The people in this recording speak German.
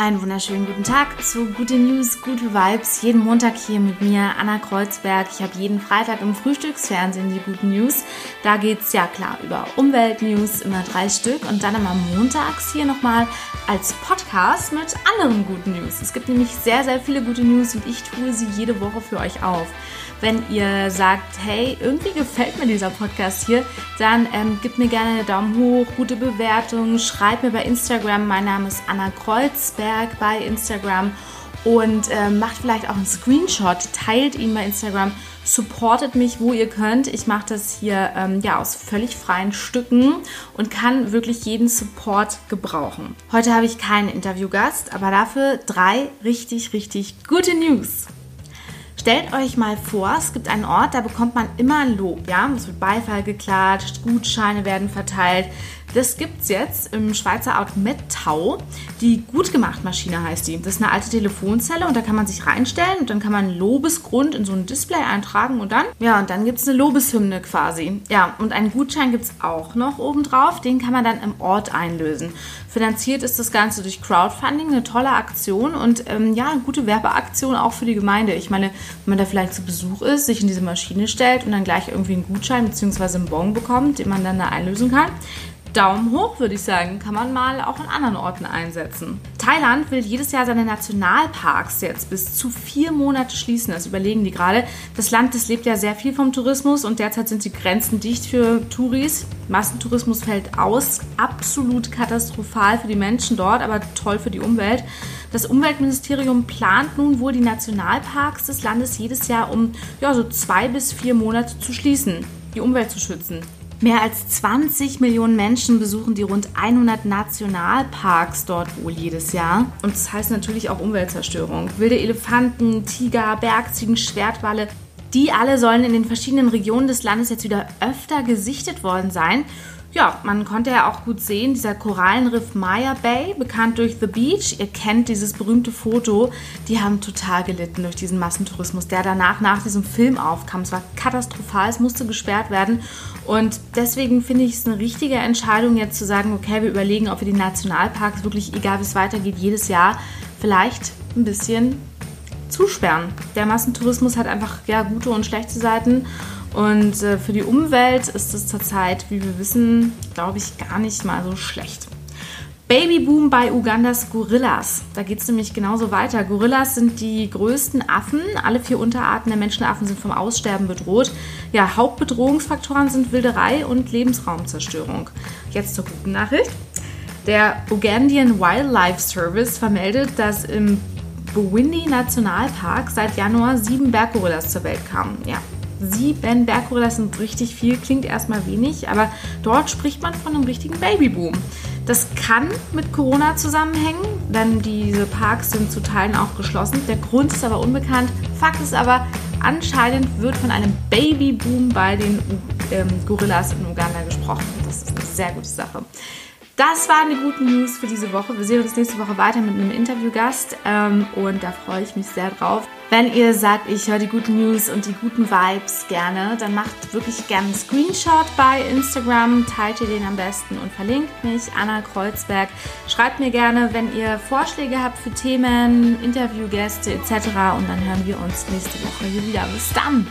Einen wunderschönen guten Tag zu Gute News, gute Vibes. Jeden Montag hier mit mir, Anna Kreuzberg. Ich habe jeden Freitag im Frühstücksfernsehen die guten News. Da geht es ja klar über Umweltnews, immer drei Stück. Und dann immer montags hier nochmal als Podcast mit anderen guten News. Es gibt nämlich sehr, sehr viele gute News und ich tue sie jede Woche für euch auf wenn ihr sagt, hey, irgendwie gefällt mir dieser Podcast hier, dann ähm, gebt mir gerne einen Daumen hoch, gute Bewertung, schreibt mir bei Instagram. Mein Name ist Anna Kreuzberg bei Instagram und äh, macht vielleicht auch einen Screenshot, teilt ihn bei Instagram, supportet mich, wo ihr könnt. Ich mache das hier ähm, ja aus völlig freien Stücken und kann wirklich jeden Support gebrauchen. Heute habe ich keinen Interviewgast, aber dafür drei richtig, richtig gute News. Stellt euch mal vor, es gibt einen Ort, da bekommt man immer Lob, ja? Es wird Beifall geklatscht, Gutscheine werden verteilt. Das gibt es jetzt im Schweizer Ort Mettau. Die Gutgemacht-Maschine heißt die. Das ist eine alte Telefonzelle und da kann man sich reinstellen und dann kann man Lobesgrund in so ein Display eintragen und dann, ja, und dann gibt es eine Lobeshymne quasi. Ja, und einen Gutschein gibt es auch noch obendrauf. Den kann man dann im Ort einlösen. Finanziert ist das Ganze durch Crowdfunding, eine tolle Aktion und ähm, ja, eine gute Werbeaktion auch für die Gemeinde. Ich meine, wenn man da vielleicht zu Besuch ist, sich in diese Maschine stellt und dann gleich irgendwie einen Gutschein bzw. einen Bon bekommt, den man dann da einlösen kann, Daumen hoch, würde ich sagen. Kann man mal auch an anderen Orten einsetzen. Thailand will jedes Jahr seine Nationalparks jetzt bis zu vier Monate schließen. Das überlegen die gerade. Das Land, das lebt ja sehr viel vom Tourismus und derzeit sind die Grenzen dicht für Touris. Massentourismus fällt aus. Absolut katastrophal für die Menschen dort, aber toll für die Umwelt. Das Umweltministerium plant nun wohl die Nationalparks des Landes jedes Jahr um ja, so zwei bis vier Monate zu schließen, die Umwelt zu schützen. Mehr als 20 Millionen Menschen besuchen die rund 100 Nationalparks dort wohl jedes Jahr. Und das heißt natürlich auch Umweltzerstörung. Wilde Elefanten, Tiger, Bergziegen, Schwertwalle, die alle sollen in den verschiedenen Regionen des Landes jetzt wieder öfter gesichtet worden sein ja, man konnte ja auch gut sehen, dieser Korallenriff Maya Bay, bekannt durch The Beach, ihr kennt dieses berühmte Foto, die haben total gelitten durch diesen Massentourismus, der danach nach diesem Film aufkam. Es war katastrophal, es musste gesperrt werden und deswegen finde ich es eine richtige Entscheidung jetzt zu sagen, okay, wir überlegen, ob wir die Nationalparks wirklich, egal wie es weitergeht, jedes Jahr vielleicht ein bisschen zusperren. Der Massentourismus hat einfach ja gute und schlechte Seiten und äh, für die Umwelt ist es zurzeit, wie wir wissen, glaube ich, gar nicht mal so schlecht. Babyboom bei Ugandas Gorillas. Da geht es nämlich genauso weiter. Gorillas sind die größten Affen. Alle vier Unterarten der Menschenaffen sind vom Aussterben bedroht. Ja, Hauptbedrohungsfaktoren sind Wilderei und Lebensraumzerstörung. Jetzt zur guten Nachricht. Der Ugandan Wildlife Service vermeldet, dass im Bwindi Nationalpark seit Januar sieben Berggorillas zur Welt kamen. Ja, sieben Berggorillas sind richtig viel, klingt erstmal wenig, aber dort spricht man von einem richtigen Babyboom. Das kann mit Corona zusammenhängen, denn diese Parks sind zu Teilen auch geschlossen. Der Grund ist aber unbekannt. Fakt ist aber, anscheinend wird von einem Babyboom bei den ähm, Gorillas in Uganda gesprochen. Das ist eine sehr gute Sache. Das waren die guten News für diese Woche. Wir sehen uns nächste Woche weiter mit einem Interviewgast ähm, und da freue ich mich sehr drauf. Wenn ihr sagt, ich höre die guten News und die guten Vibes gerne, dann macht wirklich gerne einen Screenshot bei Instagram, teilt ihr den am besten und verlinkt mich, Anna Kreuzberg. Schreibt mir gerne, wenn ihr Vorschläge habt für Themen, Interviewgäste etc. Und dann hören wir uns nächste Woche hier wieder. Bis dann!